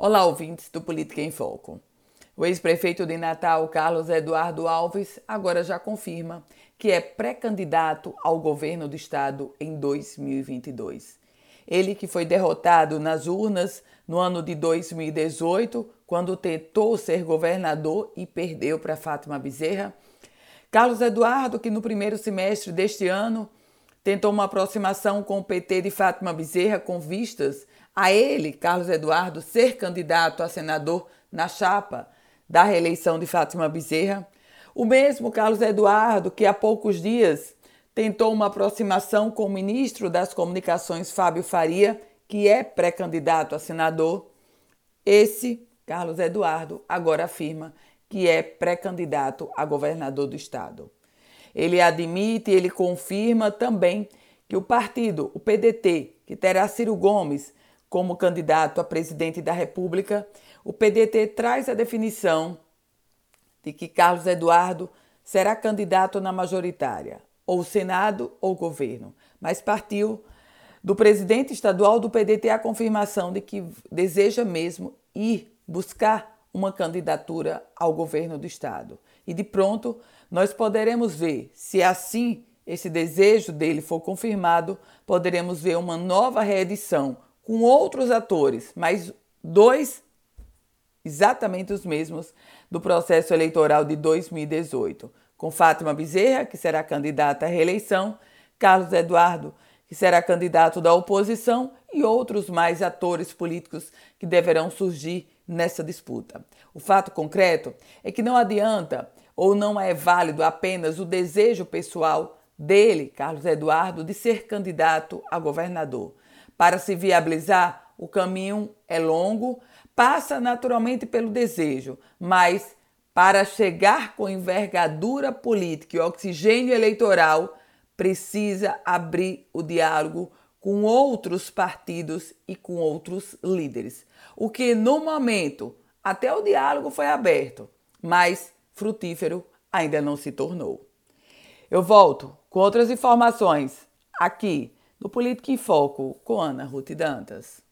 Olá, ouvintes do Política em Foco. O ex-prefeito de Natal, Carlos Eduardo Alves, agora já confirma que é pré-candidato ao governo do estado em 2022. Ele que foi derrotado nas urnas no ano de 2018, quando tentou ser governador e perdeu para Fátima Bezerra. Carlos Eduardo, que no primeiro semestre deste ano tentou uma aproximação com o PT de Fátima Bezerra com vistas a ele, Carlos Eduardo, ser candidato a senador na chapa da reeleição de Fátima Bezerra. O mesmo Carlos Eduardo, que há poucos dias tentou uma aproximação com o ministro das Comunicações, Fábio Faria, que é pré-candidato a senador. Esse, Carlos Eduardo, agora afirma que é pré-candidato a governador do estado. Ele admite, ele confirma também que o partido, o PDT, que terá Ciro Gomes como candidato a presidente da República, o PDT traz a definição de que Carlos Eduardo será candidato na majoritária, ou Senado ou governo, mas partiu do presidente estadual do PDT a confirmação de que deseja mesmo ir buscar uma candidatura ao governo do estado. E de pronto, nós poderemos ver se assim esse desejo dele for confirmado, poderemos ver uma nova reedição com outros atores, mas dois exatamente os mesmos do processo eleitoral de 2018, com Fátima Bezerra, que será candidata à reeleição, Carlos Eduardo, que será candidato da oposição, e outros mais atores políticos que deverão surgir nessa disputa. O fato concreto é que não adianta ou não é válido apenas o desejo pessoal dele, Carlos Eduardo, de ser candidato a governador. Para se viabilizar, o caminho é longo, passa naturalmente pelo desejo, mas para chegar com envergadura política e oxigênio eleitoral, precisa abrir o diálogo com outros partidos e com outros líderes. O que no momento até o diálogo foi aberto, mas frutífero ainda não se tornou. Eu volto com outras informações aqui no Política em Foco com Ana Ruth Dantas.